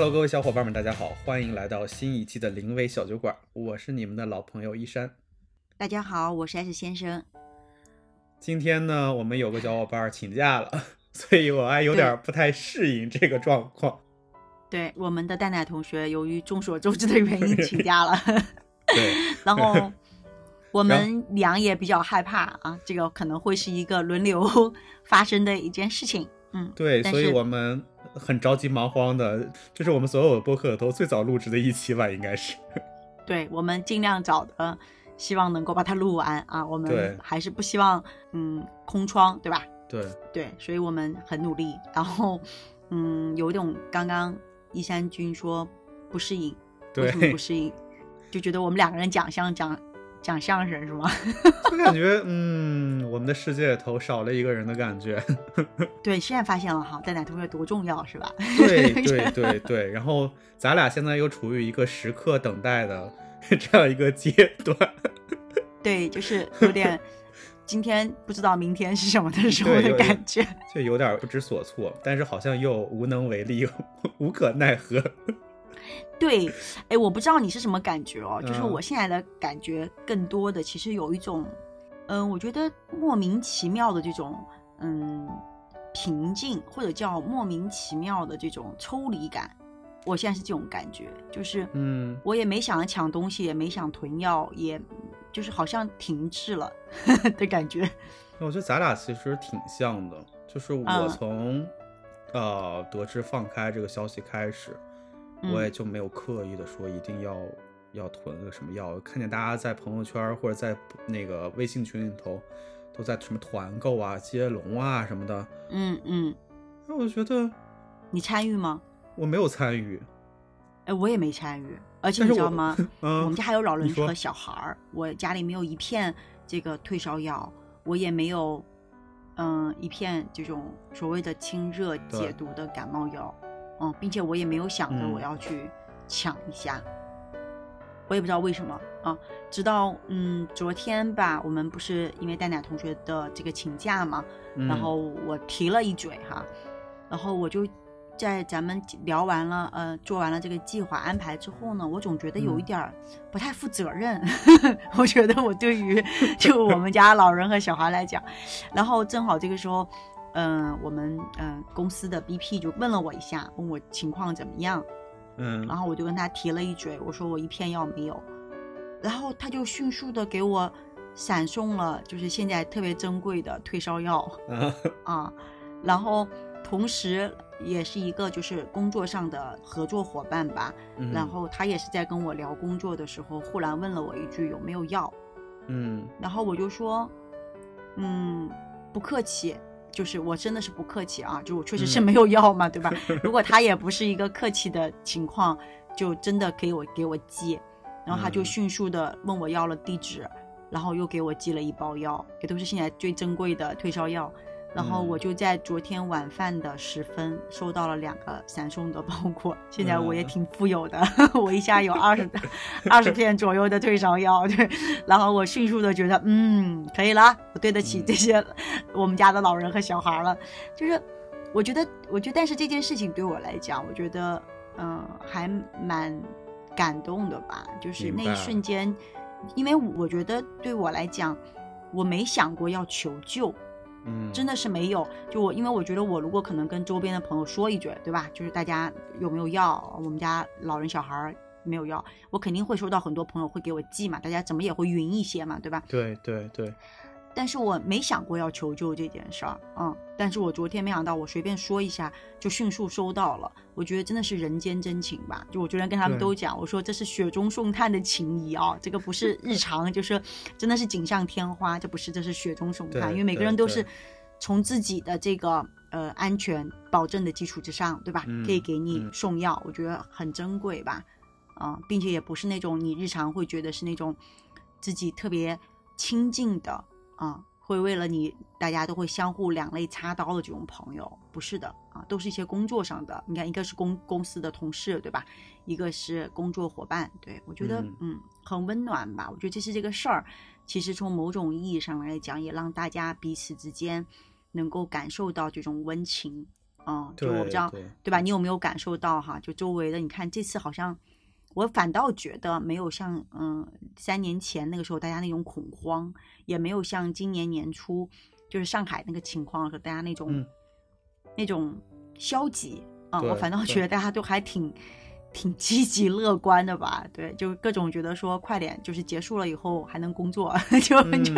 Hello，各位小伙伴们，大家好，欢迎来到新一期的临危小酒馆，我是你们的老朋友一山。大家好，我是 S 先生。今天呢，我们有个小伙伴请假了，所以我还有点不太适应这个状况。对，我们的蛋奶同学由于众所周知的原因请假了。对，然后我们俩也比较害怕啊，这个可能会是一个轮流发生的一件事情。嗯，对，所以我们很着急忙慌的，这是我们所有的播客都最早录制的一期吧，应该是。对我们尽量找的，希望能够把它录完啊。我们还是不希望嗯空窗，对吧？对，对，所以我们很努力。然后嗯，有一种刚刚一山君说不适应，为对什么不适应？就觉得我们两个人讲像讲讲相声是吗？就感觉嗯，我们的世界里头少了一个人的感觉。对，现在发现了哈，蛋奶同学多重要是吧？对对对对，然后咱俩现在又处于一个时刻等待的这样一个阶段。对，就是有点今天不知道明天是什么的时候的感觉。就有点不知所措，但是好像又无能为力，无可奈何。对，哎，我不知道你是什么感觉哦，就是嗯我现在的感觉更多的其实有一种，嗯、我觉得莫名其妙的这种，嗯，平静或者叫莫名其妙的这种抽离感。我现在是这种感觉，就是嗯，我也没想抢东西，也没想囤药，也就是好像停滞了 的感觉。我觉得咱俩其实挺像的，就是我嗯从、呃得知放开这个消息开始，嗯我也就没有刻意的说一定要要囤个什么药。看见大家在朋友圈或者在那个微信群里头都在什么团购啊、接龙啊什么的，嗯嗯，那我觉得你参与吗？我没有参与。哎，我也没参与，而且你知道吗？嗯，我们家还有老人和小孩儿，我家里没有一片这个退烧药，我也没有，嗯、一片这种所谓的清热解毒的感冒药，嗯，并且我也没有想着嗯我要去抢一下，我也不知道为什么啊，直到嗯昨天吧，我们不是因为蛋奶同学的这个请假嘛，然嗯后我提了一嘴哈，然后我就在咱们聊完了，呃，做完了这个计划安排之后呢，我总觉得有一嗯点儿不太负责任。我觉得我对于 就我们家老人和小孩来讲，然后正好这个时候，嗯、我们嗯、公司的 BP 就问了我一下，问我情况怎么样，嗯，然后我就跟他提了一嘴，我说我一片药没有，然后他就迅速的给我闪送了，就是现在特别珍贵的退烧药。啊，啊，然后同时也是一个就是工作上的合作伙伴吧，嗯。然后他也是在跟我聊工作的时候，忽然问了我一句有没有药，嗯。然后我就说，嗯，不客气。就是我真的是不客气啊，就我确实是嗯没有要嘛，对吧？如果他也不是一个客气的情况，就真的给我给我寄，然后他就嗯迅速的问我要了地址，然后又给我寄了一包药，也都是现在最珍贵的退烧药。然后嗯。我就在昨天晚饭的时分收到了两个闪送的包裹，现在我也嗯。挺富有的，我一下有二十 二十片左右的退烧药，对，然后我迅速的觉得，嗯，可以了，我对得起嗯。这些我们家的老人和小孩了，就是我觉得，我觉得，但是这件事情对我来讲，我觉得，嗯、还蛮感动的吧，就是那一瞬间，因为我觉得对我来讲，我没想过要求救，嗯，真的是没有。就我，因为我觉得我如果可能跟周边的朋友说一句，对吧？就是大家有没有要？我们家老人小孩儿没有要，我肯定会收到很多朋友会给我寄嘛，大家怎么也会匀一些嘛，对吧？对对对，但是我没想过要求救这件事儿，嗯。但是我昨天没想到，我随便说一下就迅速收到了，我觉得真的是人间真情吧。就我昨天跟他们都讲，我说这是雪中送炭的情谊啊，这个不是日常，就是真的是锦上添花，这不是，这是雪中送炭，因为每个人都是从自己的这个呃安全保证的基础之上，对吧？嗯可以给你嗯送药，我觉得很珍贵吧。啊、并且也不是那种你日常会觉得是那种自己特别亲近的啊、会为了你大家都会相互两肋插刀的这种朋友，不是的啊，都是一些工作上的。你看，一个是公公司的同事，对吧？一个是工作伙伴，对我觉得嗯嗯很温暖吧。我觉得这是这个事儿，其实从某种意义上来讲，也让大家彼此之间能够感受到这种温情啊，就我不知道对对吧？你有没有感受到哈？就周围的，你看这次好像，我反倒觉得没有像嗯三年前那个时候大家那种恐慌，也没有像今年年初就是上海那个情况的时候大家那种、嗯。那种消极啊、对我反倒觉得大家都还挺挺积极乐观的吧？对，就各种觉得说快点，就是结束了以后还能工作，就嗯就、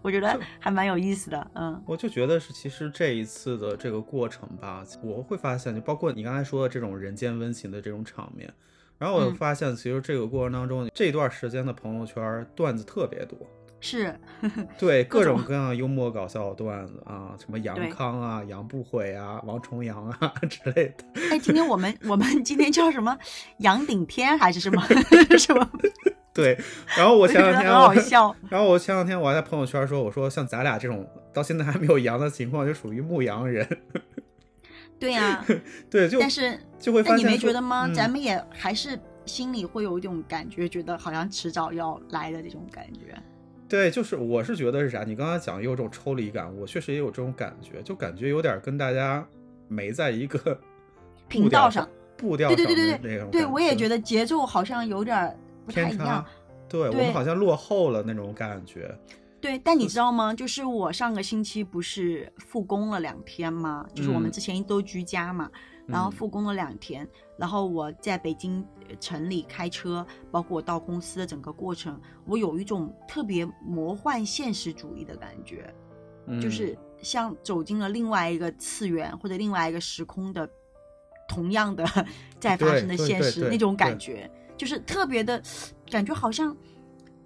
我觉得 还蛮有意思的，嗯。我就觉得是，其实这一次的这个过程吧，我会发现，就包括你刚才说的这种人间温情的这种场面，然后我就发现，其实这个过程当中，这段时间的朋友圈段子特别多，是，对各各种种各样幽默搞笑的段子啊，什么杨康啊、杨不悔啊、王重阳啊 之类的。哎，今天我们我们今天叫什么杨顶天还是什么什 么？对，然后我前两天很好笑。然后我前两天我还在朋友圈说，我说像咱俩这种到现在还没有阳的情况，就属于牧羊人。对呀、对，就但是就会发但你没觉得吗？嗯咱们也还是心里会有一种感觉，觉得好像迟早要来的这种感觉。对，就是我是觉得是啥？你刚刚讲有种抽离感，我确实也有这种感觉，就感觉有点跟大家没在一个 频道上，步调上对对对对我也觉得得节奏好像有点不太一样。。对我们好像落后了那种感觉。对，但你知道吗？就是我上个星期不是复工了两天吗？就是我们嗯。之前都居家嘛，然后嗯。复工了两天，然后我在北京呃城里开车，包括我到公司的整个过程，我有一种特别魔幻现实主义的感觉，就嗯是像走进了另外一个次元或者另外一个时空的同样的 在发生的现实那种感觉，就是特别的感觉，好像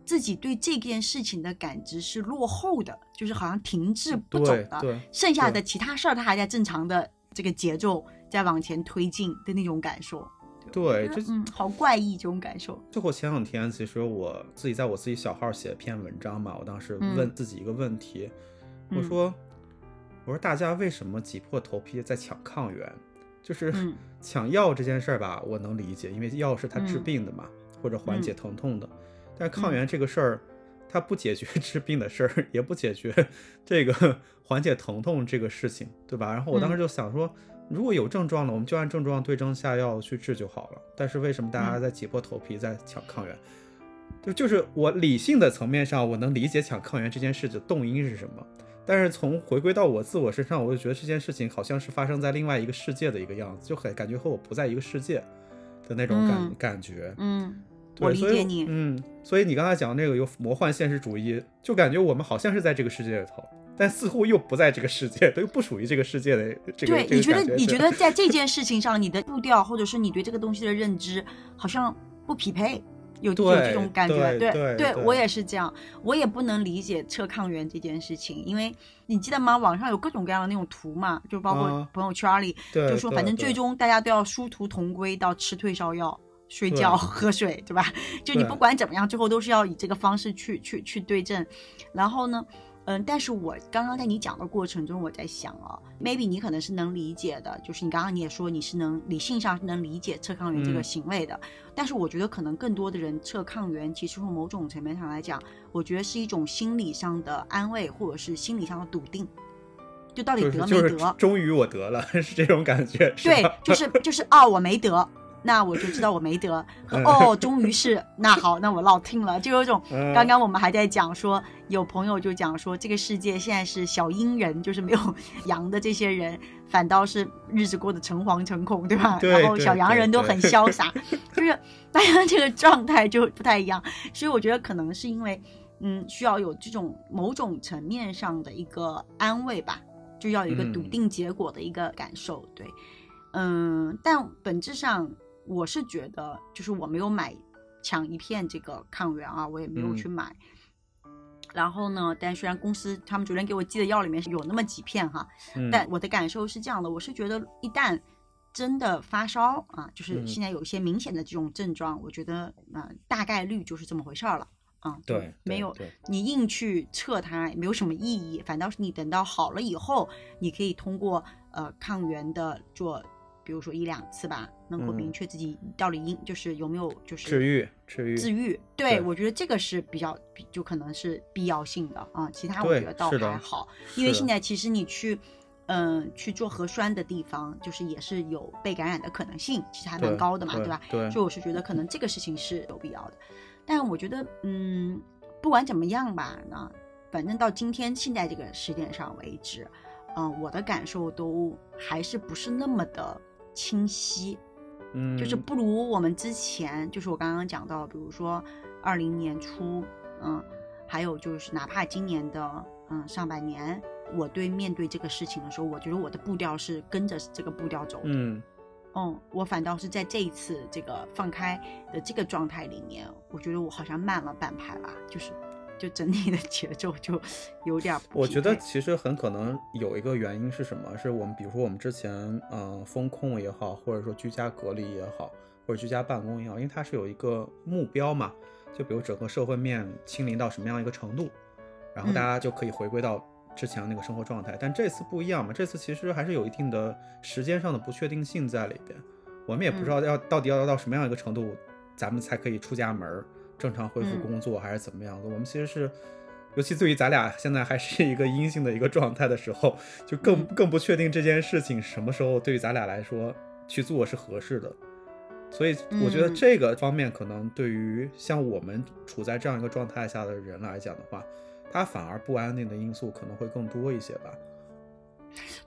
自己对这件事情的感知是落后的，就是好像停滞不走的，对对剩下的其他事儿他还在正常的这个节奏在往前推进的那种感受。对，这好怪异这种感受。最后前两天，其实我自己在我自己小号写篇文章嘛，我当时嗯问自己一个问题，我嗯说，我说大家为什么挤破头皮在抢抗原？就是嗯 抢药这件事儿吧，我能理解，因为药是它治嗯病的嘛，或者缓解嗯疼痛的。但抗嗯原这个事儿，它不解决 治病的事儿，也不解决 这个 缓解疼痛这个事情，对吧？然后我当时嗯就想说，如果有症状了，我们就按症状对症下药去治就好了。但是为什么大家嗯在挤破头皮在抢抗原？就就是我理性的层面上，我能理解抢抗原这件事的动因是什么。但是从回归到我自我身上，我就觉得这件事情好像是发生在另外一个世界的一个样子，就很感觉和我不在一个世界的那种感、嗯感觉。嗯，对我理解你。嗯，所以你刚才讲那个有魔幻现实主义，就感觉我们好像是在这个世界里头，但似乎又不在这个世界，又不属于这个世界的这个。对，这个你觉得你觉得在这件 事情上，你的步调或者是你对这个东西的认知好像不匹配，有有这种感觉。对对对对我也是这样，我也不能理解测抗原这件事情，因为你记得吗？网上有各种各样的那种图嘛，就包括啊朋友圈里，对就说反正最终大家都要殊途同归，到吃退烧药。睡觉、喝水，对吧？就你不管怎么样，最后都是要以这个方式去去去对症。然后呢，嗯，但是我刚刚在你讲的过程中，我在想啊，maybe 你可能是能理解的，就是你刚刚你也说你是能理性上是能理解测抗原这个嗯行为的，但是我觉得可能更多的人测抗原，其实从某种层面上来讲，我觉得是一种心理上的安慰，或者是心理上的笃定，就到底就是得没就是得？终于我得了，是这种感觉。对，就是就是哦，我没得。那我就知道我没得，哦，终于是那好，那我落听了，就有种嗯。刚刚我们还在讲说，有朋友就讲说，这个世界现在是小阴人，就是没有 阳的这些人，反倒是日子过得诚惶诚恐，对吧？对然后小阳人都很 潇洒，就是大家这个状态就不太一样。所以我觉得可能是因为，嗯，需要有这种某种层面上的一个安慰吧，就要有一个笃嗯。定结果的一个感受，对，嗯，但本质上我是觉得，就是我没有买抢一片这个抗原啊，我也没有嗯。去买。然后呢，但虽然公司他们昨天给我寄的药里面是有那么几片哈，嗯。但我的感受是这样的，我是觉得一旦真的发烧啊，就是嗯。现在有一些明显的这种症状，我觉得呃大概率就是这么回事儿了啊，就对对没有对。你硬去测它也没有什么意义，反倒是你等到好了以后，你可以通过呃抗原的做，比如说一两次吧，能够嗯明确自己到底因就是有没有就是治愈治愈治愈。对对我觉得这个是比较比就可能是必要性的啊，其他我觉得倒还好，因为现在其实你去。嗯，去做核酸的地方，就是也是有被感染的可能性，其实还蛮高的嘛，对吧？对所以我是觉得可能这个事情是有必要的。但我觉得，嗯，不管怎么样吧，那反正到今天现在这个时点上为止，嗯、我的感受都还是不是那么的清晰，嗯，就是不如我们之前，就是我刚刚讲到，比如说二零年初，嗯，还有就是哪怕今年的嗯上半年，我对面对这个事情的时候，我觉得我的步调是跟着这个步调走的。嗯嗯，我反倒是在这一次这个放开的这个状态里面，我觉得我好像慢了半拍吧，就是就整体的节奏就有点不我觉得其实很可能有一个原因是什么？是我们比如说我们之前嗯、呃风控也好，或者说居家隔离也好，或者居家办公也好，因为它是有一个目标嘛，就比如整个社会面清零到什么样一个程度，然后大嗯家就可以回归到之前那个生活状态。但这次不一样嘛，这次其实还是有一定的时间上的不确定性在里边，我们也不知道要到底要到什么样一个程度，咱们才可以出家门儿正常恢复嗯工作，还是怎么样的？我们其实是。尤其对于咱俩现在还是一个阴性的一个状态的时候，就更嗯更不确定这件事情什么时候对于咱俩来说去做是合适的。所以我觉得嗯这个方面可能对于像我们处在这样一个状态下的人来讲的话，他反而不安定的因素可能会更多一些吧。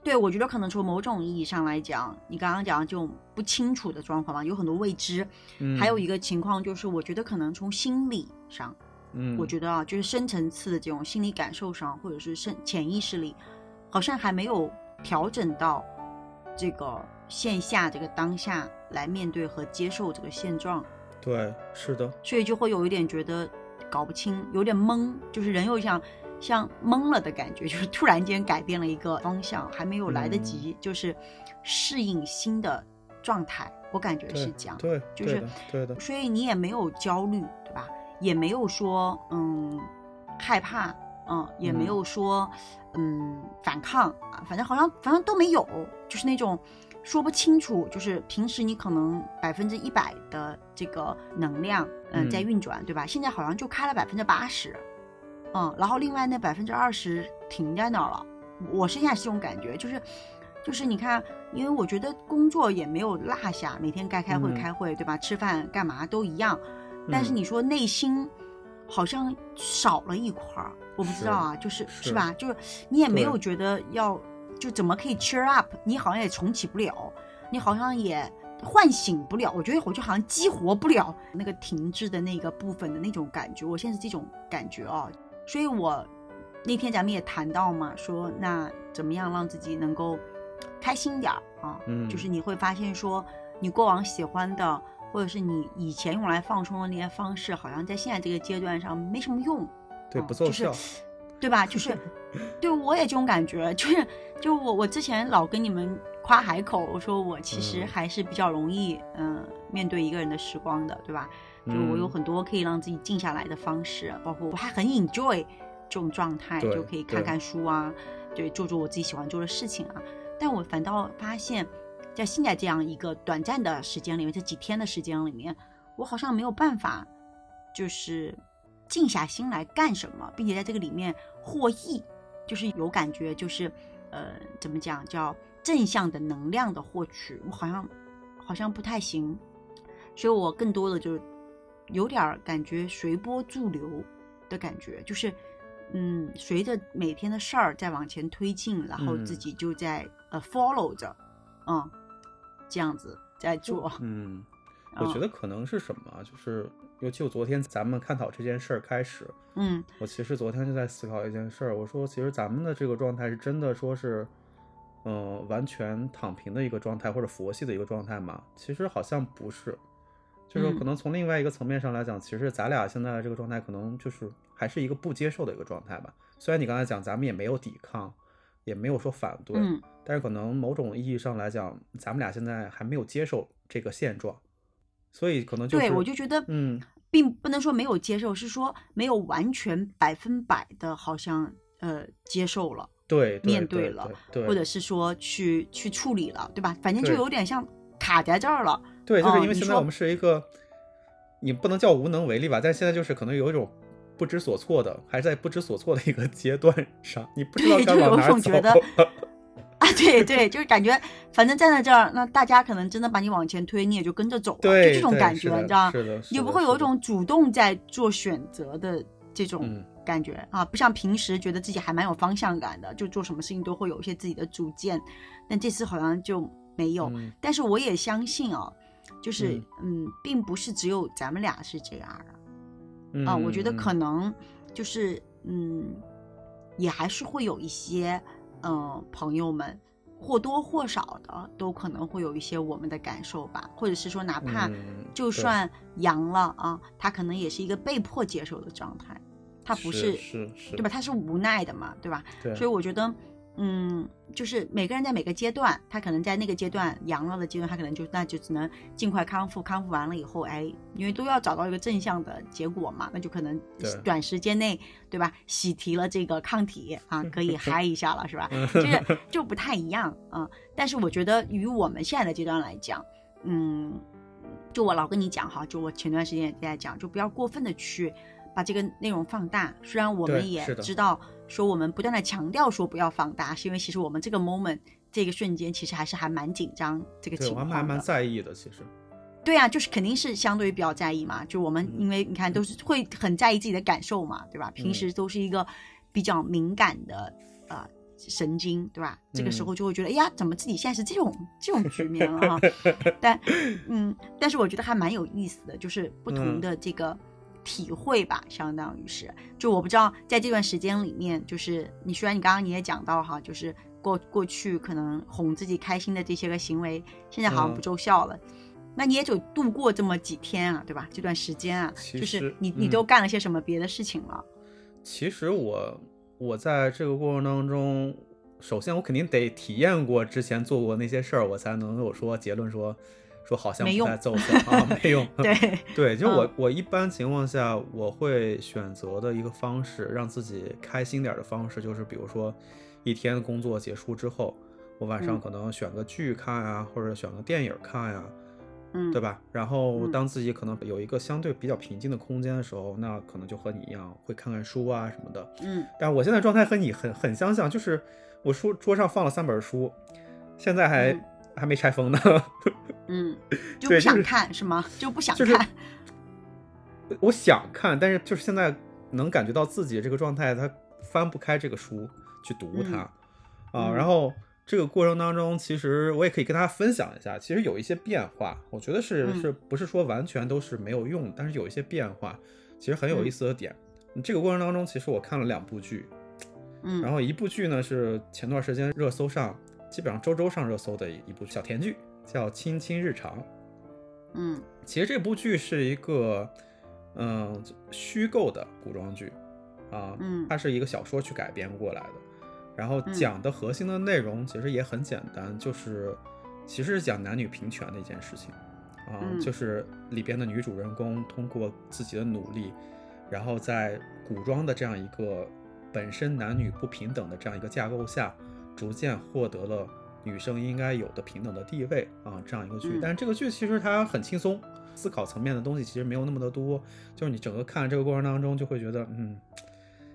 对，我觉得可能从某种意义上来讲，你刚刚讲的这种不清楚的状况嘛，有很多未知。嗯，还有一个情况就是，我觉得可能从心理上，嗯，我觉得啊，就是深层次的这种心理感受上，或者是深潜意识里，好像还没有调整到这个线下这个当下来面对和接受这个现状，对，是的，所以就会有一点觉得搞不清，有点懵，就是人又像像懵了的感觉，就是突然间改变了一个方向，还没有来得及就是适应新的状态，我感觉是这样。对，就是对的，对的，所以你也没有焦虑，对吧？也没有说嗯害怕，嗯，也没嗯有说嗯反抗啊，反正好像反正都没有，就是那种说不清楚，就是平时你可能百分之一百的这个能量嗯嗯在运转，对吧？现在好像就开了百分之八十，嗯，然后另外那百分之二十停在那儿了。我现在是这种感觉，就是就是你看，因为我觉得工作也没有落下，每天该开会嗯开会，对吧？吃饭干嘛都一样，但是嗯你说内心好像少了一块儿，我不知道啊，就是是是吧？就是你也没有觉得要就怎么可以 cheer up，你好像也重启不了，你好像也唤醒不了，我觉得我就好像激活不了那个停滞的那个部分的那种感觉，我现在是这种感觉啊，所以我那天咱们也谈到嘛，说那怎么样让自己能够开心点儿啊，嗯就是你会发现说你过往喜欢的。或者是你以前用来放松的那些方式，好像在现在这个阶段上没什么用，对，嗯就是不奏效，对吧？就是，对我也这种感觉，就是，就我我之前老跟你们夸海口，我说我其实嗯还是比较容易，嗯、面对一个人的时光的，对吧？就我有嗯很多可以让自己静下来的方式，包括我还很 enjoy 这种状态，就可以看看书啊，对，做做我自己喜欢做的事情啊。但我反倒发现，在现在这样一个短暂的时间里面，这几天的时间里面，我好像没有办法，就是静下心来干什么，并且在这个里面获益，就是有感觉，就是呃，怎么讲叫正向的能量的获取，我好像好像不太行，所以我更多的就有点儿感觉随波逐流的感觉，就是嗯，随着每天的事儿在往前推进，然后自嗯。己就在、呃 follow 着，嗯，这样子在做，嗯，我觉嗯。得可能是什么啊，就是尤其我昨天咱们探讨这件事儿开始，嗯。我其实昨天就在思考一件事儿，我说其实咱们的这个状态是真的说是，嗯、完全躺平的一个状态或者佛系的一个状态嘛？其实好像不是，就是说嗯可能从另外一个层面上来讲，其实咱俩现在的这个状态可能就是还是一个不接受的一个状态吧。虽然你刚才讲咱们也没有抵抗，也没有说反对，嗯但是可能某种意义上来讲，咱们俩现在还没有接受这个现状，所以可能就是对我就觉得嗯。并不能说没有接受，是说没有完全百分百的，好像呃接受了，对，对面对了，对，或者是说去去处理了，对吧？反正就有点像卡在这儿了。对，就是因为现在我们是一个，你不能叫无能为力吧，但现在就是可能有一种不知所措的，还是在不知所措的一个阶段上，你不知道对就有该往哪走。种觉得 啊，对对，就是感觉反正站在这儿，那大家可能真的把你往前推，你也就跟着走了，对，就这种感觉，你知道吗？是的，你不会有一种主动在做选择的这种嗯感觉、啊，不像平时觉得自己还蛮有方向感的，就做什么事情都会有一些自己的主见，但这次好像就没有。嗯但是我也相信啊，就是嗯并不是只有咱们俩是这样的。嗯啊，我觉得嗯可能就是嗯，也还是会有一些嗯、呃朋友们或多或少的都可能会有一些我们的感受吧，或者是说哪怕就算阳了啊，他可能也是一个被迫接受的状态，他不是是是，对吧？？他是无奈的嘛，对吧？对，所以我觉得。嗯，就是每个人在每个阶段，他可能在那个阶段阳了的阶段，他可能就那就只能尽快康复，康复完了以后，哎，因为都要找到一个正向的结果嘛，那就可能短时间内，对吧？喜提了这个抗体啊，可以 嗨一下了，是吧？就是就不太一样啊、但是我觉得与我们现在的阶段来讲，嗯，就我老跟你讲哈，就我前段时间也在讲，就不要过分的去把这个内容放大。虽然我们也知道说我们不断的强调说不要放大，是因为其实我们这个 moment 这个瞬间其实还是还蛮紧张这个情况我还蛮。在意的，其实。对啊，就是肯定是相对于比较在意嘛，就我们嗯因为你看都是会很在意自己的感受嘛，对吧？平嗯时都是一个比较敏感的呃神经，对吧？这个时嗯候就会觉得，哎呀，怎么自己现在是这种这种局面了哈？但嗯，但是我觉得还蛮有意思的，就是不同嗯的这个体会吧，相当于是，就我不知道在这段时间里面，就是你虽然你刚刚你也讲到哈，就是过过去可能哄自己开心的这些个行为，现在好像不嗯奏效了。那你也就度过这么几天啊，对吧？这段时间啊，就是你你嗯都干了些什么别的事情了？其实我我在这个过程当中，首先我肯定得体验过之前做过那些事儿，我才能有说结论说说好像不太奏效啊，没用。对，对，就我、嗯我一般情况下我会选择的一个方式，让自己开心点儿的方式，就是比如说一天工作结束之后，我晚上嗯可能选个剧看啊、或者选个电影看呀、嗯，对？吧？然后嗯当自己可能有一个相对比较平静的空间的时候，那可能就和你一样会看看书啊什么的。嗯但我现在状态和你很很相像，就是我书桌上放了三本书，现在还、嗯还没拆封呢。嗯，就不想是看是吗？就不想就是看。我想看，但是就是现在能感觉到自己这个状态，他翻不开这个书去读它、啊。嗯然后这个过程当中，其实我也可以跟大家分享一下，其实有一些变化，我觉得是、嗯是不是说完全都是没有用，但是有一些变化，其实很有意思的点。这个过程当中，其实我看了两部剧，嗯，然后一部剧呢是前段时间热搜上基本上周周上热搜的一部小甜剧，叫《亲亲日常》。嗯。其实这部剧是一个嗯、虚构的古装剧啊，嗯它是一个小说去改编过来的，然后嗯。讲的核心的内容其实也很简单，就是其实是讲男女平权的一件事情啊，嗯就是里边的女主人公通过自己的努力，然后在古装的这样一个本身男女不平等的这样一个架构下，逐渐获得了女生应该有的平等的地位啊，这样一个剧。嗯但是这个剧其实它很轻松，思考层面的东西其实没有那么的多，就是你整个看这个过程当中就会觉得，嗯。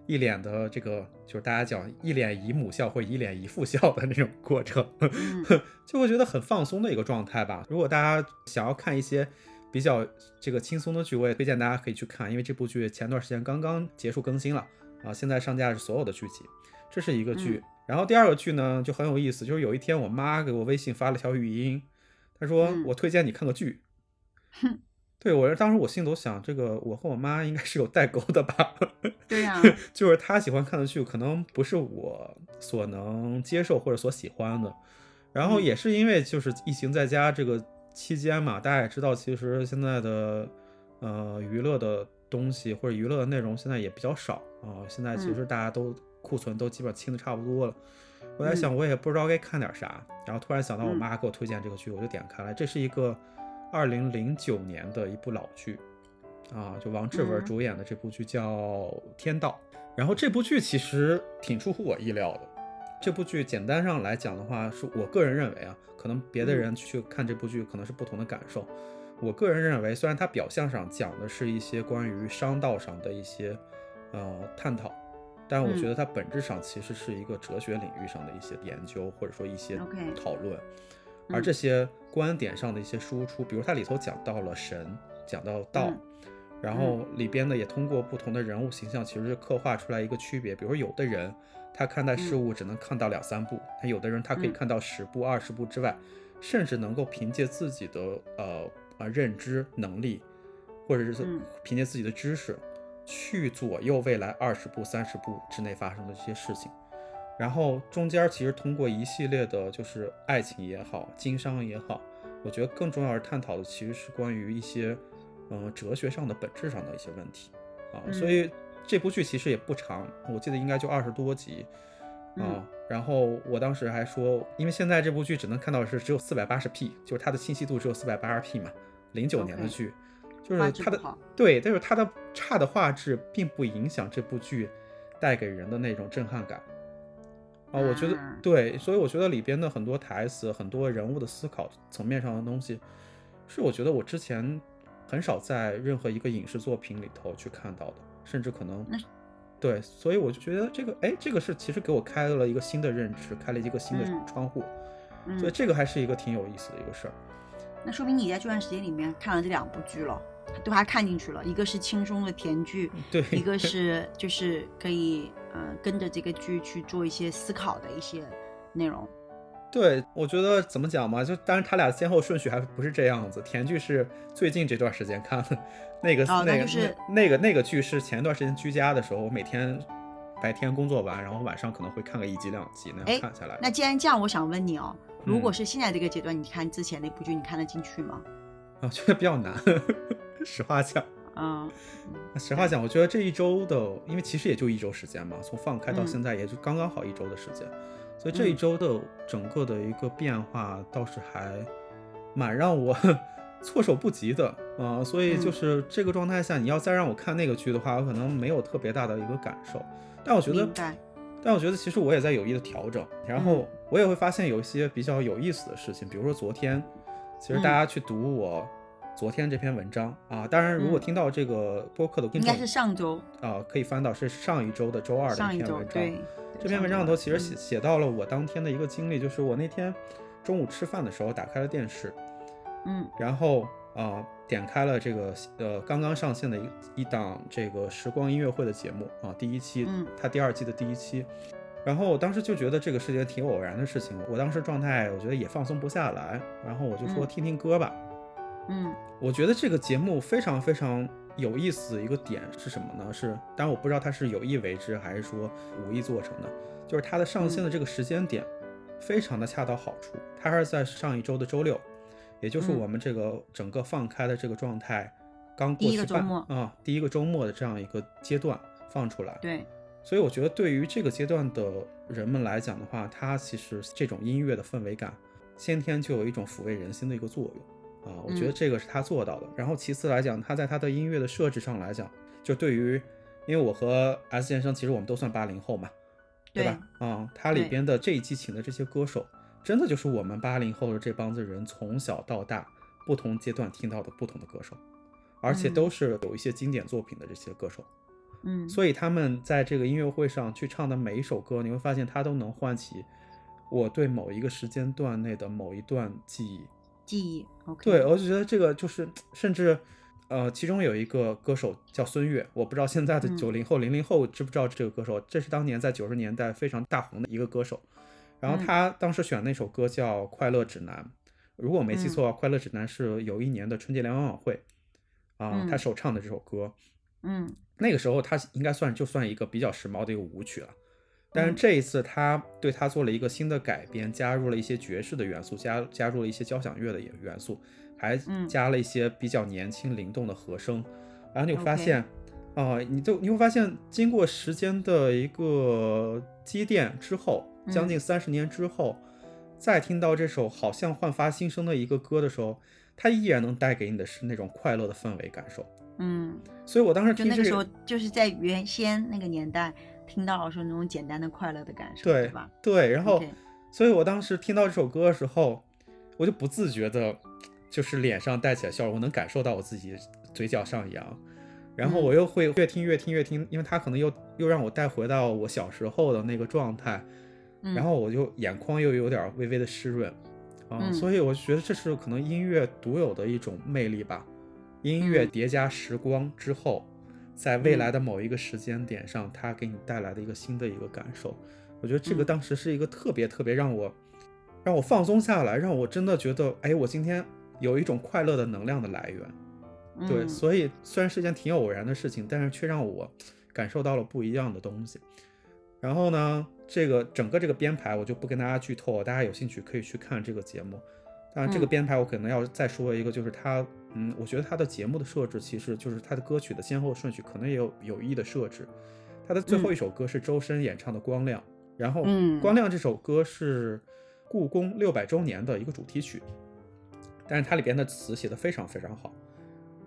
一脸的这个就是大家讲一脸姨母笑或一脸姨父笑的那种过程，嗯 就会觉得很放松的一个状态吧。如果大家想要看一些比较这个轻松的剧，我也推荐大家可以去看，因为这部剧前段时间刚刚结束更新了啊，现在上架是所有的剧集，这是一个剧。嗯然后第二个剧呢就很有意思，就是有一天我妈给我微信发了条语音，她说嗯我推荐你看个剧。哼对我当时我心里都想，这个我和我妈应该是有代沟的吧。对呀、就是她喜欢看的剧，可能不是我所能接受或者所喜欢的。然后嗯也是因为就是疫情在家这个期间嘛，大家也知道，其实现在的呃娱乐的东西或者娱乐的内容现在也比较少啊、现在其实大家都库存都基本清的差不多了。我在想，我也不知道该看点啥，然后突然想到我嗯妈给我推荐这个剧，我就点开了。这是一个二零零九年的一部老剧，啊，就王志文嗯主演的这部剧叫《天道》。然后这部剧其实挺出乎我意料的。这部剧简单上来讲的话，是我个人认为啊，可能别的人去看这部剧可能是不同的感受。我个人认为，虽然它表象上讲的是一些关于商道上的一些呃探讨但我觉得它本质上其实是一个哲学领域上的一些研究，或者说一些讨论。而这些观点上的一些输出，比如它里头讲到了神，讲到道，嗯然后里边呢也通过不同的人物形象，其实是刻画出来一个区别。比如说有的人他看待事物只能看到两三步，那有的人他可以嗯。看到十步、二十步之外，甚至能够凭借自己的呃呃认知能力，或者是嗯。凭借自己的知识，去左右未来二十步、三十步之内发生的这些事情。然后中间其实通过一系列的，就是爱情也好，经商也好，我觉得更重要是探讨的其实是关于一些，嗯、哲学上的本质上的一些问题啊。嗯所以这部剧其实也不长，我记得应该就二十多集啊。嗯然后我当时还说，因为现在这部剧只能看到是只有四百八十 P，就是它的清晰度只有四百八十 P 嘛，零九年的剧就是它的对，但是它的差的画质并不影响这部剧带给人的那种震撼感。啊，我觉得啊对，所以我觉得里边的很多台词、很多人物的思考层面上的东西，是我觉得我之前很少在任何一个影视作品里头去看到的，甚至可能那对，所以我就觉得这个，哎，这个是其实给我开了一个新的认知，开了一个新的嗯窗户，嗯所以这个还是一个挺有意思的一个事儿。那说明你在这段时间里面看了这两部剧了，都还看进去了。一个是轻松的甜剧，对，一个 是就是可以呃跟着这个剧去做一些思考的一些内容。对，我觉得怎么讲嘛，就当然他俩先后顺序还不是这样子。甜剧是最近这段时间看的，那个、哦那那个、就是那那个那个剧是前段时间居家的时候，我每天白天工作完，然后晚上可能会看个一集两集那哎样看下来。那既然这样，我想问你哦，如果嗯是现在这个阶段，你看之前那部剧，你看得进去吗？我觉得比较难，实话讲。嗯，实话讲，我觉得这一周的，因为其实也就一周时间嘛，从放开到嗯。现在也就刚刚好一周的时间，所以这一嗯。周的整个的一个变化倒是还蛮让我 措手不及的。啊、所以就嗯。是这个状态下，你要再让我看那个剧的话，我可能没有特别大的一个感受。但我觉得。但我觉得其实我也在有意的调整，然后嗯。我也会发现有一些比较有意思的事情，比如说昨天，其实大嗯。家去读我昨天这篇文章啊，当然如果嗯听到这个播客的听众应该是上周，啊，可以翻到是上一周的周二的一篇文章。这篇文章里头其实写嗯写到了我当天的一个经历，就是我那天中午吃饭的时候打开了电视，嗯然后啊、点开了这个呃刚刚上线的一一档这个时光音乐会的节目啊，第一期，嗯它第二季的第一期。然后我当时就觉得这个是件挺偶然的事情，我当时状态我觉得也放松不下来，然后我就说嗯听听歌吧。嗯我觉得这个节目非常非常有意思的一个点是什么呢？是，当然我不知道它是有意为之还是说无意做成的，就是它的上线的这个时间点非常的恰到好处，它是在上一周的周六，也就是嗯我们这个整个放开的这个状态刚过去半啊，第一个周末的这样一个阶段放出来。对，所以我觉得对于这个阶段的人们来讲的话，它其实这种音乐的氛围感，先天就有一种抚慰人心的一个作用啊。我觉得嗯这个是他做到的。然后其次来讲，他在他的音乐的设置上来讲，就对于，因为我和 S 先生其实我们都算八零后嘛，对吧？啊，他里边的这一季请的这些歌手，真的就是我们八零后的这帮子人从小到大不同阶段听到的不同的歌手，而且嗯都是有一些经典作品的这些歌手。嗯，所以他们在这个音乐会上去唱的每一首歌，你会发现它都能唤起我对某一个时间段内的某一段记忆。记忆，OK，对，我就觉得这个就是，甚至，呃，其中有一个歌手叫孙悦，我不知道现在的嗯。九零后、零零后知不知道这个歌手，这是当年在九十年代非常大红的一个歌手。然后嗯。他当时选那首歌叫《快乐指南》，如果我没记嗯。错，快乐指南》是有一年的春节联欢晚会啊，他嗯。首唱的这首歌。嗯。那个时候他应该算就算一个比较时髦的一个舞曲了，但是嗯。这一次他对他做了一个新的改编，加入了一些爵士的元素，加加入了一些交响乐的元元素，还嗯。加了一些比较年轻灵动的和声，然后你会发现，啊、你就你会发现，经过时间的一个积淀之后，将嗯。近三十年之后，再听到这首好像焕发新生的一个歌的时候，它依然能带给你的是那种快乐的氛围感受。嗯，所以我当时听这就那个时候就是在原先那个年代听到了说那种简单的快乐的感受，对吧？对，然后？所以我当时听到这首歌的时候，我就不自觉的，就是脸上带起了笑容，我能感受到我自己嘴角上扬，然后我又会越听越听越听，因为它可能又又让我带回到我小时候的那个状态，嗯。然后我就眼眶又有点微微的湿润，啊、嗯。所以我觉得这是可能音乐独有的一种魅力吧。音乐嗯。叠加时光之后，在未来的某一个时间点上，它给你带来的一个新的一个感受，我觉得这个嗯当时是一个特别特别让我让我放松下来，让我真的觉得，哎，我今天有一种快乐的能量的来源。对，嗯所以虽然是一件挺偶然的事情，但是却让我感受到了不一样的东西。然后呢，这个整个这个编排我就不跟大家剧透了，大家有兴趣可以去看这个节目。当然，这个嗯编排我可能要再说一个，就是它，嗯，我觉得他的节目的设置其实就是他的歌曲的先后顺序可能也有有意的设置。他的最后一首歌是周深演唱的《光亮》，然后嗯《光亮》这首歌是故宫六百周年的一个主题曲，但是它里边的词写的非常非常好。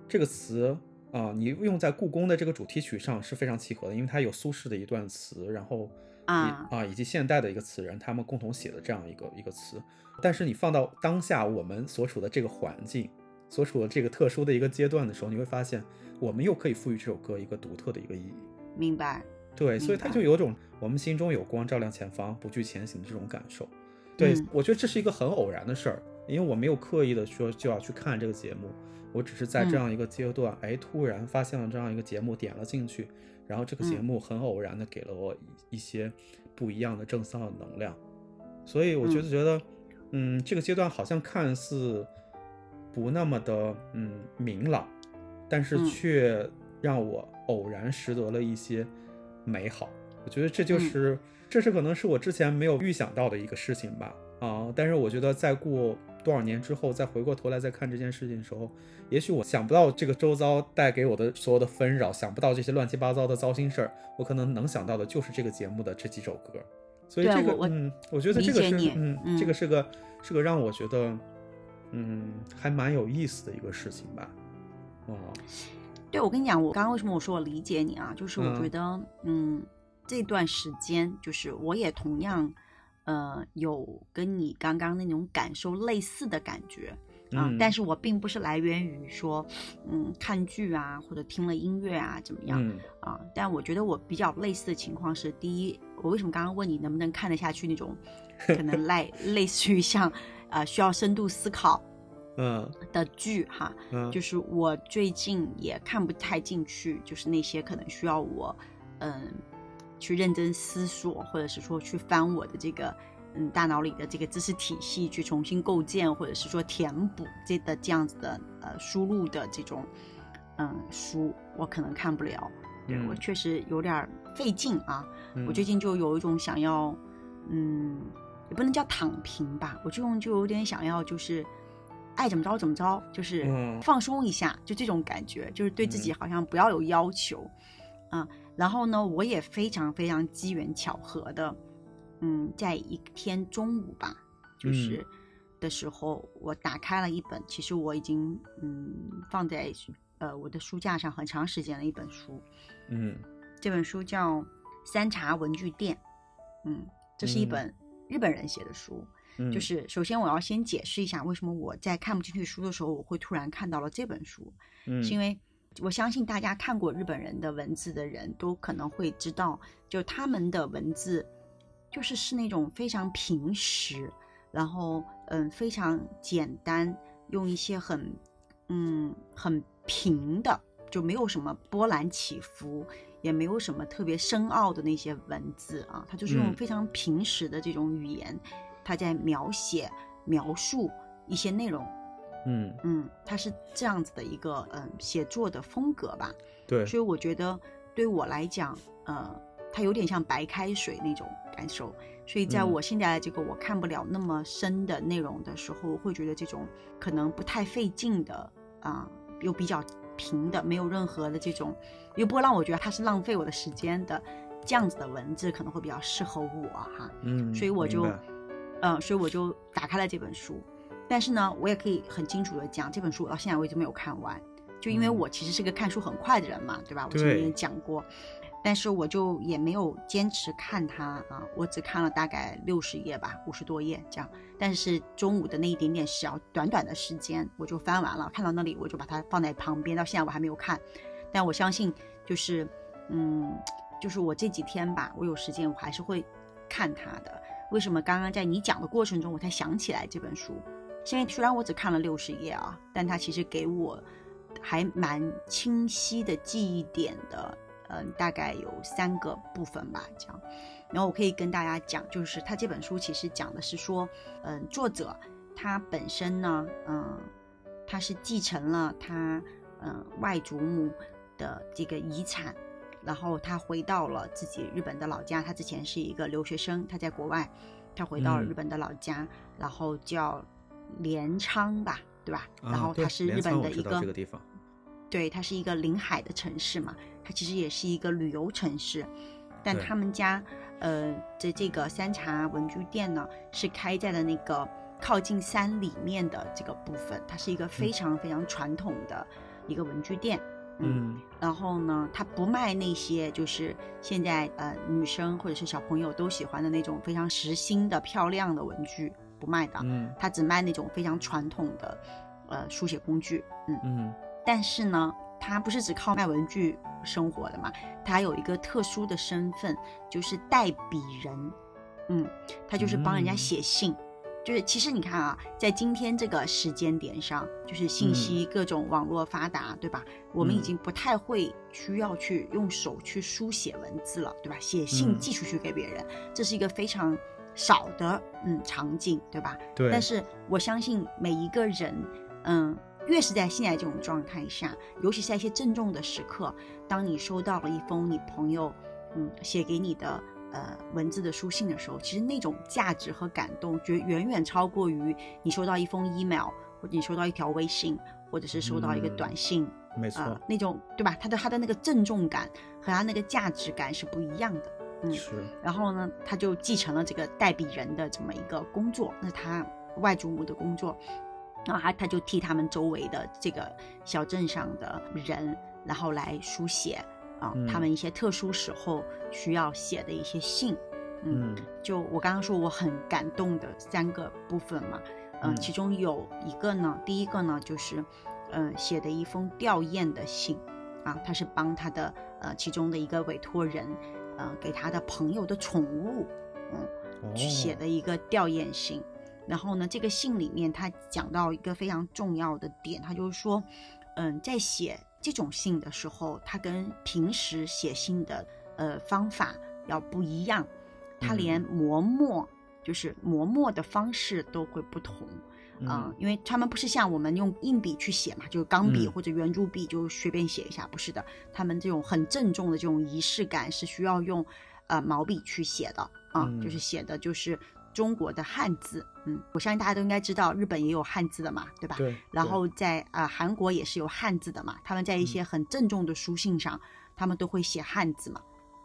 这个词啊、你用在故宫的这个主题曲上是非常契合的，因为它有苏轼的一段词，然后啊啊以及现代的一个词人他们共同写的这样一个一个词。但是你放到当下我们所处的这个环境，所处的这个特殊的一个阶段的时候，你会发现我们又可以赋予这首歌一个独特的一个意义。明白，对，所以它就有种我们心中有光照亮前方，不惧前行的这种感受。对，嗯我觉得这是一个很偶然的事儿，因为我没有刻意的说就要去看这个节目，我只是在这嗯样一个阶段，哎，突然发现了这样一个节目，点了进去，然后这个节嗯目很偶然的给了我一一些不一样的正向的能量，所以我就嗯觉得，嗯，这个阶段好像看似不那么的嗯明朗，但是嗯却让我偶然拾得了一些美好。我觉得这就嗯是，这是可能是我之前没有预想到的一个事情吧。啊，但是我觉得再过多少年之后，再回过头来再看这件事情的时候，也许我想不到这个周遭带给我的所有的纷扰，想不到这些乱七八糟的糟心事儿，我可能能想到的就是这个节目的这几首歌。所以这个，嗯，我觉得这个是，嗯这个是个是个让我觉得，嗯，还蛮有意思的一个事情吧。哦，对，我跟你讲，我刚刚为什么我说我理解你啊？就是我嗯觉得，嗯这段时间，就是我也同样，呃，有跟你刚刚那种感受类似的感觉啊、嗯但是我并不是来源于说，嗯，看剧啊，或者听了音乐啊，怎么样、嗯啊？但我觉得我比较类似的情况是，第一，我为什么刚刚问你能不能看得下去那种，可能 类类似于像，呃，需要深度思考嗯的剧哈，嗯，就是我最近也看不太进去，就是那些可能需要我，嗯，去认真思索，或者是说去翻我的这个，嗯，大脑里的这个知识体系，去重新构建，或者是说填补这的这样子的呃输入的这种，嗯，书，我可能看不了。对嗯我确实有点儿费劲啊。我嗯最近就有一种想要，嗯，也不能叫躺平吧，我这种就有点想要就是。爱怎么着怎么着，就是嗯放松一下，就这种感觉，就是对自己好像不要有要求，啊。然后呢，我也非常非常机缘巧合的，嗯，在一天中午吧，就是的时候，我打开了一本，其实我已经嗯放在呃我的书架上很长时间的一本书，嗯这本书叫《三茶文具店》，嗯，这是一嗯本日本人写的书。嗯，就是首先我要先解释一下，为什么我在看不进去书的时候，我会突然看到了这本书，嗯是因为我相信大家看过日本人的文字的人都可能会知道，就他们的文字就是是那种非常平实，然后嗯非常简单，用一些很嗯很平的，就没有什么波澜起伏，也没有什么特别深奥的那些文字啊，他就是用嗯。非常平实的这种语言，它在描写描述一些内容。嗯。嗯，他是这样子的一个嗯写作的风格吧，对，所以我觉得对我来讲，呃，它有点像白开水那种感受。所以在嗯。我现在这个我看不了那么深的内容的时候，我会觉得这种可能不太费劲的啊、又比较平的，没有任何的这种，又不会让我觉得它是浪费我的时间的这样子的文字，可能会比较适合我哈。嗯，所以我就嗯，所以我就打开了这本书。但是呢，我也可以很清楚的讲，这本书我到现在为止没有看完，就因为嗯我其实是个看书很快的人嘛，对吧？我前面也讲过，但是我就也没有坚持看它啊，我只看了大概六十页吧，五十多页这样。但是中午的那一点点小短短的时间，我就翻完了，看到那里我就把它放在旁边，到现在我还没有看。但我相信，就是嗯，就是我这几天吧，我有时间我还是会看它的。为什么刚刚在你讲的过程中，我才想起来这本书？现在虽然我只看了六十页啊，但它其实给我还蛮清晰的记忆点的。嗯，大概有三个部分吧，这样。然后我可以跟大家讲，就是他这本书其实讲的是说，嗯，作者他本身呢，嗯，他是继承了他嗯外祖母的这个遗产，然后他回到了自己日本的老家。他之前是一个留学生，他在国外，他回到了日本的老家，然后叫镰仓吧，对吧？然后他是日本的一个，对，它是一个临海的城市嘛，它其实也是一个旅游城市，但他们家。呃，的这个山茶文具店呢，是开在了那个靠近山里面的这个部分，它是一个非常非常传统的一个文具店。嗯，然后呢，它不卖那些就是现在呃女生或者是小朋友都喜欢的那种非常实心的漂亮的文具，不卖的。嗯，它只卖那种非常传统的呃书写工具。嗯嗯，但是呢。他不是只靠卖文具生活的嘛？他有一个特殊的身份，就是代笔人。嗯，他就是帮人家写信。就是其实你看啊，在今天这个时间点上，就是信息各种网络发达，对吧？我们已经不太会需要去用手去书写文字了，对吧？写信寄出去给别人，这是一个非常少的嗯场景，对吧？对。但是我相信每一个人，嗯。越是在现在这种状态下，尤其是在一些郑重的时刻，当你收到了一封你朋友，嗯，写给你的呃文字的书信的时候，其实那种价值和感动，绝远远超过于你收到一封 email，或者你收到一条微信，或者是收到一个短信，没错，那种对吧？它的它的那个郑重感和它那个价值感是不一样的，嗯，是。然后呢，他就继承了这个代笔人的这么一个工作，那是他外祖母的工作。然后他他就替他们周围的这个小镇上的人，然后来书写啊，他们一些特殊时候需要写的一些信。嗯，就我刚刚说我很感动的三个部分嘛，嗯，其中有一个呢，第一个呢就是，嗯，写的一封吊唁的信，啊，他是帮他的呃其中的一个委托人，呃，给他的朋友的宠物，嗯，去写的一个吊唁信。然后呢，这个信里面他讲到一个非常重要的点，他就是说，嗯，在写这种信的时候，他跟平时写信的呃方法要不一样，他连磨墨，就是磨墨的方式都会不同，啊，因为他们不是像我们用硬笔去写嘛，就是钢笔或者圆珠笔就随便写一下，不是的，他们这种很郑重的这种仪式感是需要用呃毛笔去写的啊，就是写的就是。中国的汉字，嗯，我相信大家都应该知道，日本也有汉字的嘛，对吧？对。然后在啊韩国也是有汉字的嘛，他们在一些很郑重的书信上，他们都会写汉字嘛。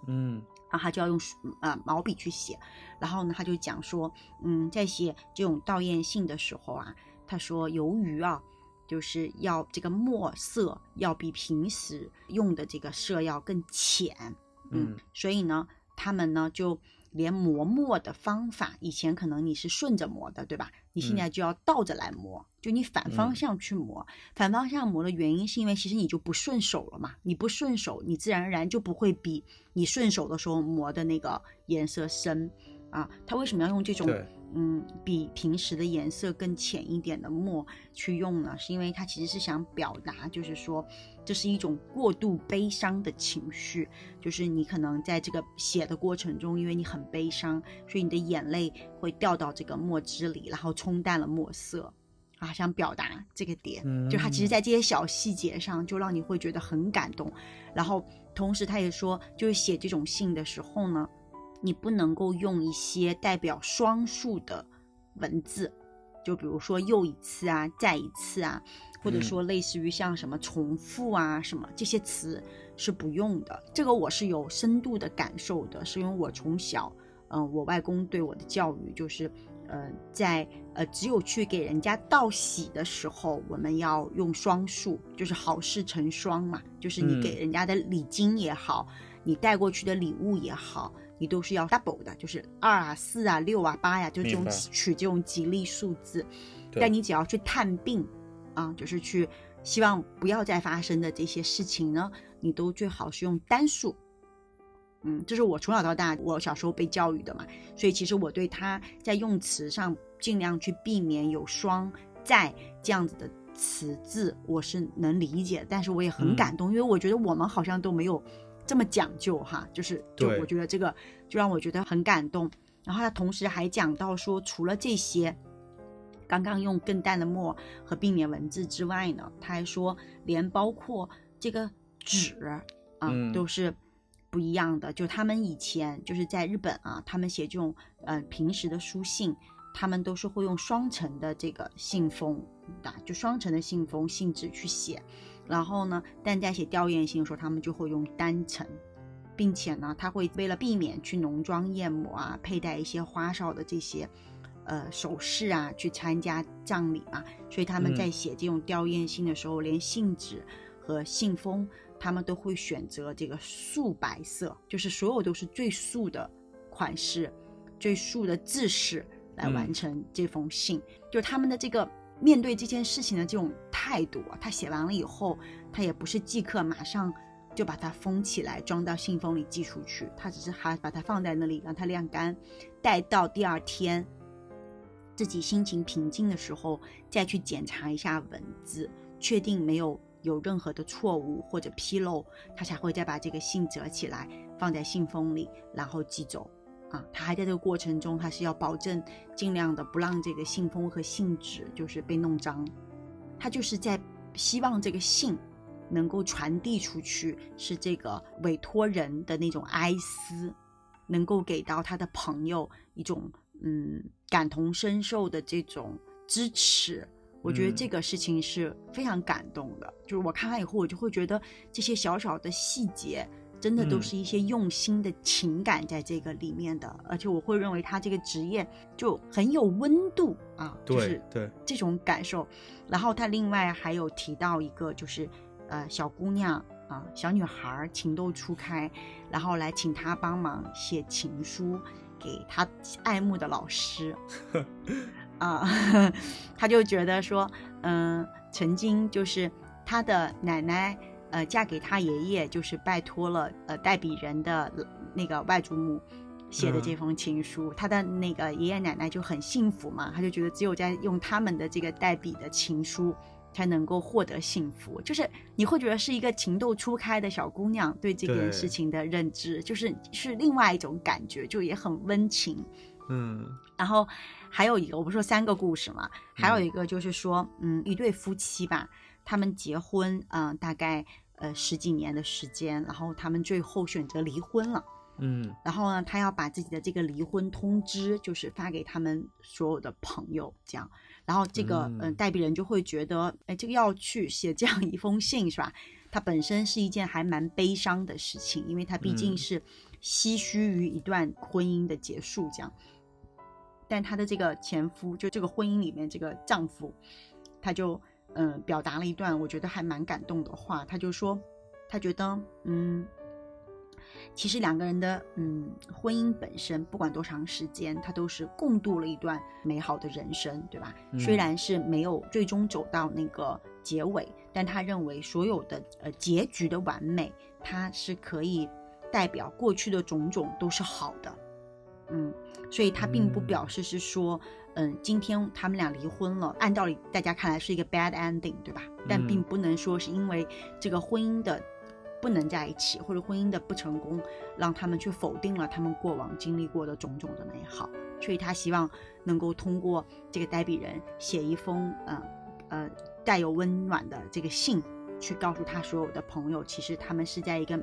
嗯。然后他就要用啊毛笔去写，然后呢他就讲说，嗯，在写这种悼唁信的时候啊，他说由于啊，就是要这个墨色要比平时用的这个色要更浅，嗯，所以呢，他们呢就。连磨墨的方法，以前可能你是顺着磨的，对吧？你现在就要倒着来磨，就你反方向去磨。反方向磨的原因是因为其实你就不顺手了嘛，你不顺手，你自然而然就不会比你顺手的时候磨的那个颜色深啊。他为什么要用这种？嗯，比平时的颜色更浅一点的墨去用呢，是因为他其实是想表达，就是说这是一种过度悲伤的情绪，就是你可能在这个写的过程中，因为你很悲伤，所以你的眼泪会掉到这个墨汁里，然后冲淡了墨色，啊，想表达这个点，就他其实在这些小细节上就让你会觉得很感动，然后同时他也说，就是写这种信的时候呢。你不能够用一些代表双数的文字，就比如说又一次啊，再一次啊，或者说类似于像什么重复啊什么这些词是不用的。这个我是有深度的感受的，是因为我从小，嗯，我外公对我的教育就是，呃，在呃只有去给人家道喜的时候，我们要用双数，就是好事成双嘛，就是你给人家的礼金也好，你带过去的礼物也好。你都是要 double 的，就是二啊、四啊、六啊、八呀，就这种取这种吉利数字。但你只要去探病，啊，就是去希望不要再发生的这些事情呢，你都最好是用单数。嗯，这是我从小到大我小时候被教育的嘛，所以其实我对他在用词上尽量去避免有双在这样子的词字，我是能理解，但是我也很感动，因为我觉得我们好像都没有这么讲究哈，就是就我觉得这个就让我觉得很感动。然后他同时还讲到说，除了这些，刚刚用更淡的墨和避免文字之外呢，他还说连包括这个纸啊都是。不一样的，就他们以前就是在日本啊，他们写这种呃平时的书信，他们都是会用双层的这个信封啊，就双层的信封信纸去写。然后呢，但在写吊唁信的时候，他们就会用单层，并且呢，他会为了避免去浓妆艳抹啊，佩戴一些花哨的这些呃首饰啊，去参加葬礼嘛，所以他们在写这种吊唁信的时候，连信纸和信封。他们都会选择这个素白色，就是所有都是最素的款式、最素的字式来完成这封信。就是他们的这个面对这件事情的这种态度，他写完了以后，他也不是即刻马上就把它封起来装到信封里寄出去，他只是还把它放在那里让它晾干，待到第二天自己心情平静的时候再去检查一下文字，确定没有。有任何的错误或者纰漏，他才会再把这个信折起来放在信封里，然后寄走。啊，他还在这个过程中，他是要保证尽量的不让这个信封和信纸就是被弄脏。他就是在希望这个信能够传递出去，是这个委托人的那种哀思，能够给到他的朋友一种嗯感同身受的这种支持。我觉得这个事情是非常感动的，就是我看完以后，我就会觉得这些小小的细节，真的都是一些用心的情感在这个里面的，而且我会认为他这个职业就很有温度啊，就是对这种感受。然后他另外还有提到一个，就是呃小姑娘啊，小女孩情窦初开，然后来请他帮忙写情书给他爱慕的老师。啊，他就觉得说，嗯，曾经就是他的奶奶，呃，嫁给他爷爷，就是拜托了，呃，代笔人的那个外祖母写的这封情书，他的那个爷爷奶奶就很幸福嘛，他就觉得只有在用他们的这个代笔的情书，才能够获得幸福，就是你会觉得是一个情窦初开的小姑娘对这件事情的认知，就是是另外一种感觉，就也很温情。嗯，然后还有一个，我不是说三个故事嘛，还有一个就是说，嗯，一对夫妻吧，他们结婚，嗯，大概呃十几年的时间，然后他们最后选择离婚了，嗯，然后呢，他要把自己的这个离婚通知，就是发给他们所有的朋友，这样，然后这个嗯。代笔人就会觉得，哎，这个要去写这样一封信是吧？它本身是一件还蛮悲伤的事情，因为他毕竟是唏嘘于一段婚姻的结束，这样。但她的这个前夫，就这个婚姻里面这个丈夫，他就嗯表达了一段我觉得还蛮感动的话。他就说，他觉得嗯，其实两个人的嗯婚姻本身，不管多长时间，他都是共度了一段美好的人生，对吧？虽然是没有最终走到那个结尾，但他认为所有的呃结局的完美，他是可以代表过去的种种都是好的，嗯。所以他并不表示是说，嗯，今天他们俩离婚了，按道理大家看来是一个 bad ending，对吧？但并不能说是因为这个婚姻的不能在一起，或者婚姻的不成功，让他们去否定了他们过往经历过的种种的美好。所以他希望能够通过这个代笔人写一封，呃，呃，带有温暖的这个信，去告诉他所有的朋友，其实他们是在一个，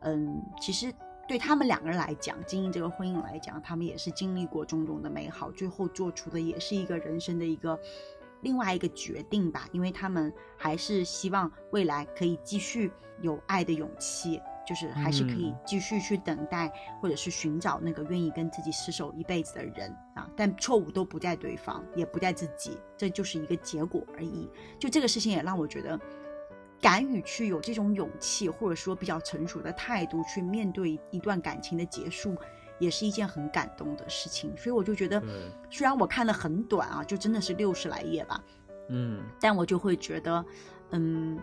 嗯，其实。对他们两个人来讲，经营这个婚姻来讲，他们也是经历过种种的美好，最后做出的也是一个人生的一个另外一个决定吧。因为他们还是希望未来可以继续有爱的勇气，就是还是可以继续去等待，或者是寻找那个愿意跟自己厮守一辈子的人啊。但错误都不在对方，也不在自己，这就是一个结果而已。就这个事情也让我觉得。敢于去有这种勇气，或者说比较成熟的态度去面对一段感情的结束，也是一件很感动的事情。所以我就觉得，虽然我看的很短啊，就真的是六十来页吧，嗯，但我就会觉得，嗯，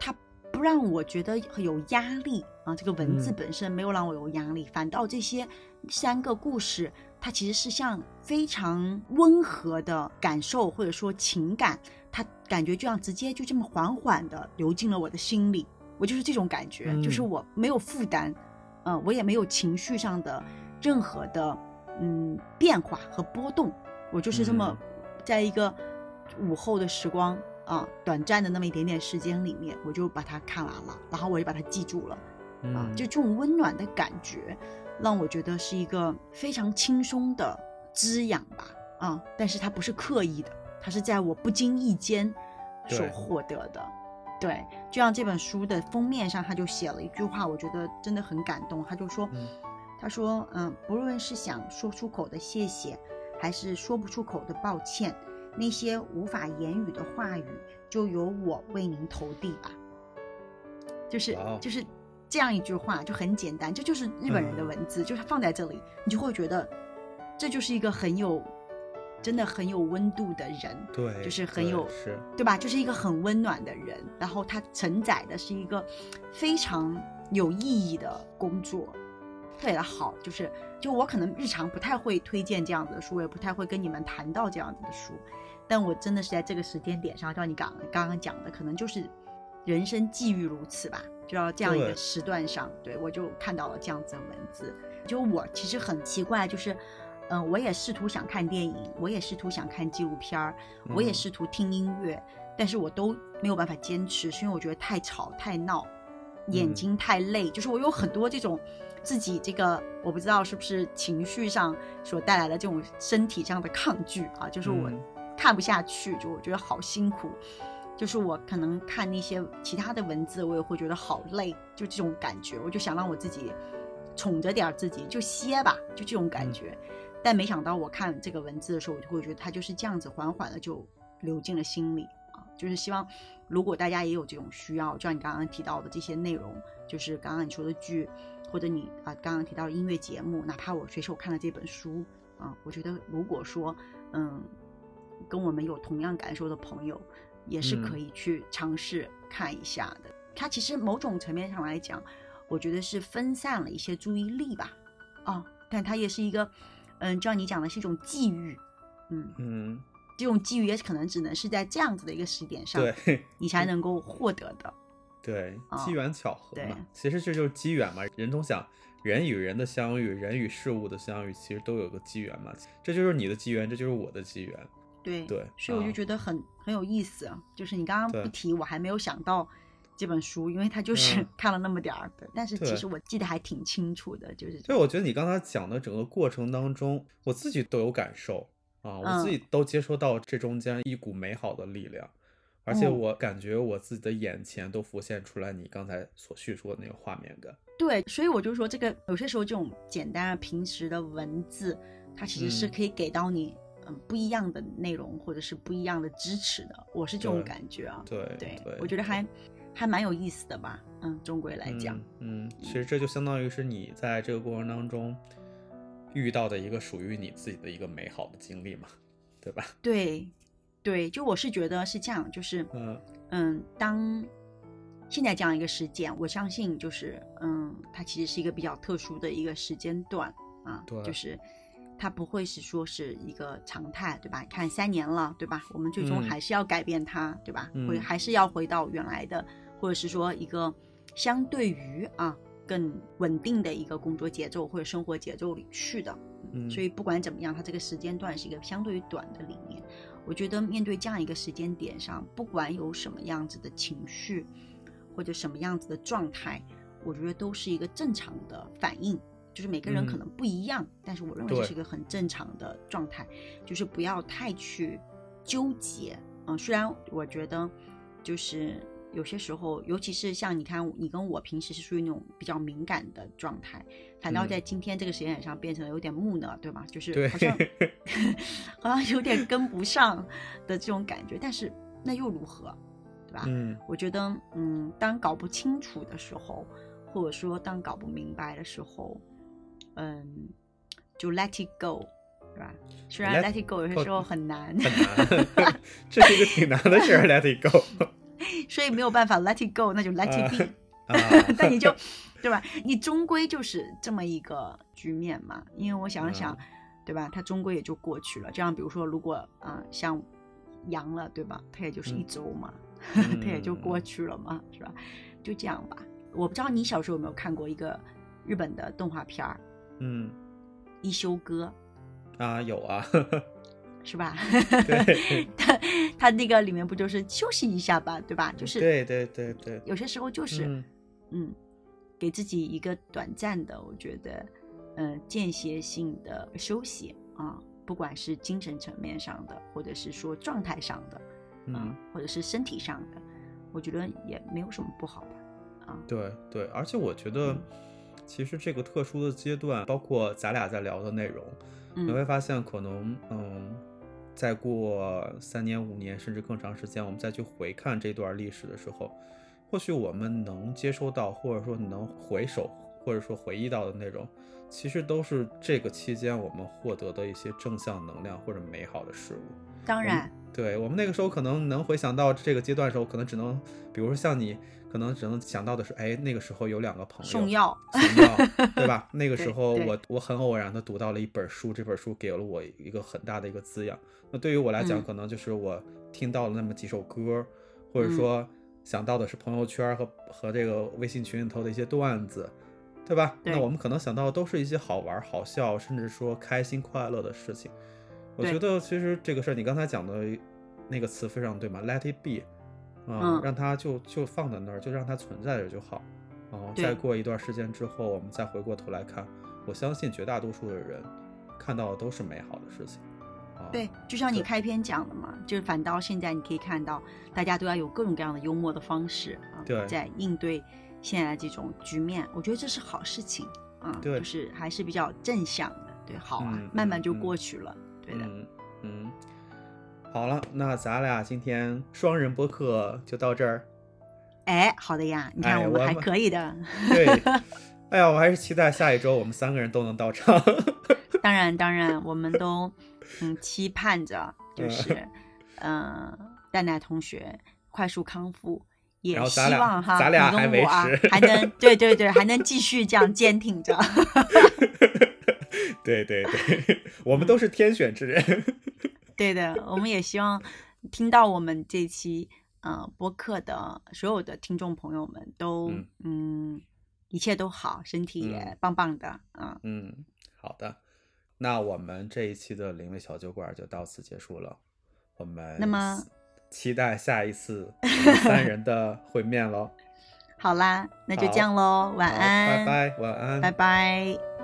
它不让我觉得有压力啊。这个文字嗯本身没有让我有压力，反倒这些三个故事，它其实是像非常温和的感受或者说情感，它感觉就像直接就这么缓缓的流进了我的心里。我就是这种感觉，嗯就是我没有负担，嗯、我也没有情绪上的任何的嗯变化和波动，我就是这么在一个午后的时光啊，短暂的那么一点点时间里面，我就把它看完了，然后我就把它记住了啊，嗯，就这种温暖的感觉，让我觉得是一个非常轻松的滋养吧啊，但是它不是刻意的，它是在我不经意间所获得的。对，就像这本书的封面上，他就写了一句话，我觉得真的很感动。他就说，嗯他说，嗯，不论是想说出口的谢谢，还是说不出口的抱歉，那些无法言语的话语，就由我为您投递吧。就是就是这样一句话，就很简单，这就是日本人的嗯文字，就是放在这里，你就会觉得这就是一个很有，真的很有温度的人。对，就是很对有是，对吧？就是一个很温暖的人，然后他承载的是一个非常有意义的工作，特别的好。就是，就我可能日常不太会推荐这样子的书，我也不太会跟你们谈到这样子的书，但我真的是在这个时间点上，像你刚刚刚讲的，可能就是人生际遇如此吧，就要这样一个时段上，对我就看到了这样子的文字。就我其实很奇怪，就是。嗯，我也试图想看电影，我也试图想看纪录片儿，我也嗯试图听音乐，但是我都没有办法坚持，是因为我觉得太吵太闹，眼嗯睛太累，就是我有很多这种自己这个我不知道是不是情绪上所带来的这种身体上的抗拒啊，就是我嗯看不下去，就我觉得好辛苦。就是我可能看那些其他的文字，我也会觉得好累，就这种感觉，我就想让我自己宠着点儿自己，就歇吧，就这种感嗯觉。但没想到我看这个文字的时候，我就会觉得它就是这样子缓缓的就流进了心里啊。就是希望，如果大家也有这种需要，就像你刚刚提到的这些内容，就是刚刚你说的剧，或者你啊刚刚提到的音乐节目，哪怕我随手看了这本书啊，我觉得如果说嗯跟我们有同样感受的朋友，也是可嗯以去尝试看一下的。它其实某种层面上来讲，我觉得是分散了一些注意力吧，啊，但它也是一个，嗯，就像你讲的是一种际遇，嗯，嗯，这种机遇也可能只能是在这样子的一个时点上，对你才能够获得的。对，啊机缘巧合对嘛，其实这就是机缘嘛。人总想人与人的相遇，人与事物的相遇，其实都有个机缘嘛。这就是你的机缘，这就是我的机缘。对对所以我就啊觉得很、很有意思啊。就是你刚刚不提，我还没有想到这本书，因为它就是嗯看了那么点儿的，但是其实我记得还挺清楚的，就是所以我觉得你刚才讲的整个过程当中，我自己都有感受啊，我自嗯己都接收到这中间一股美好的力量，而且嗯我感觉我自己的眼前都浮现出来你刚才所叙述的那个画面感。对，所以我就说，这个有些时候这种简单的平时的文字，它其实是嗯可以给到你嗯不一样的内容，或者是不一样的支持的。我是这种感觉啊。对对，对，我觉得还还蛮有意思的吧。嗯，终归来讲，嗯，嗯，其实这就相当于是你在这个过程当中遇到的一个属于你自己的一个美好的经历嘛，对吧？对对，就我是觉得是这样，就是嗯嗯，当现在这样一个时间，我相信就是嗯，它其实是一个比较特殊的一个时间段啊，对就是它不会是说是一个常态，对吧？你看三年了，对吧？我们最终嗯还是要改变它，对吧？会嗯还是要回到原来的，或者是说一个相对于啊更稳定的一个工作节奏或者生活节奏里去的。嗯，所以不管怎么样，它这个时间段是一个相对于短的里面。我觉得面对这样一个时间点上，不管有什么样子的情绪，或者什么样子的状态，我觉得都是一个正常的反应。就是每个人可嗯能不一样，但是我认为这是一个很正常的状态，就是不要太去纠结。嗯，虽然我觉得就是有些时候，尤其是像你看，你跟我平时是属于那种比较敏感的状态，反倒嗯在今天这个时间点上变成了有点木讷，对吗？就是好像 好像有点跟不上的这种感觉，但是那又如何，对吧？嗯我觉得，嗯，当搞不清楚的时候，或者说当搞不明白的时候，嗯，就 let it go，对吧？虽然 Let let it go 有些时候很难，很难，这是一个挺难的事儿，Let it go。所以没有办法 let it go，那就 let it be。啊，但你就，对吧？你终归就是这么一个局面嘛。因为我想想，嗯对吧？它终归也就过去了。这样，比如说，如果啊、呃像阳了，对吧？它也就是一嗯周嘛，嗯它也就过去了嘛，是吧？就这样吧。我不知道你小时候有没有看过一个日本的动画片儿嗯《一休哥啊，有啊，》，是吧？对。他他那个里面不就是休息一下吧，对吧？就是对对对对，有些时候就是嗯。嗯，给自己一个短暂的，我觉得，呃，间歇性的休息啊，不管是精神层面上的，或者是说状态上的，啊嗯，，或者是身体上的，我觉得也没有什么不好吧，啊，对对，而且我觉得嗯，其实这个特殊的阶段，包括咱俩在聊的内容，你会嗯发现，可能嗯，再过三年、五年，甚至更长时间，我们再去回看这段历史的时候，或许我们能接收到，或者说能回首，或者说回忆到的内容，其实都是这个期间我们获得的一些正向能量或者美好的事物。当然，对我们那个时候可能能回想到这个阶段的时候，可能只能，比如说像你，可能只能想到的是，哎，那个时候有两个朋友送药，送药，对吧？那 个时候我我很偶然的读到了一本书，这本书给了我一个很大的一个滋养。那对于我来讲，嗯可能就是我听到了那么几首歌，或者嗯说想到的是朋友圈和和这个微信群里头的一些段子，对吧？对那我们可能想到的都是一些好玩、好笑，甚至说开心快乐的事情。我觉得其实这个事儿，你刚才讲的那个词非常对嘛，Let it be，啊、嗯让它就就放在那儿，就让它存在着就好。然后再过一段时间之后，我们再回过头来看，我相信绝大多数的人看到的都是美好的事情。啊，对，就像你开篇讲的嘛，就是反倒现在你可以看到，大家都要有各种各样的幽默的方式啊，对在应对现在这种局面，我觉得这是好事情啊，对就是还是比较正向的，对，好啊，嗯慢慢就嗯过去了，对的，嗯嗯，好了，那咱俩今天双人播客就到这儿。哎，好的呀，你看哎我们还可以的，对，哎呀，我还是期待下一周我们三个人都能到场。当然当然，我们都嗯期盼着，就是嗯、呃蛋奶同学快速康复。也希望哈，咱俩还维我啊持还能对对对，还能继续这样坚挺着。对 对对，我们都是天选之人。对的，我们也希望听到我们这期呃播客的所有的听众朋友们都嗯嗯一切都好，身体也嗯棒棒的啊、嗯，好的，那我们这一期的灵位小酒馆就到此结束了。我们那么期待下一次 三人的会面喽。好啦，那就这样喽，晚安，拜拜，晚安，拜拜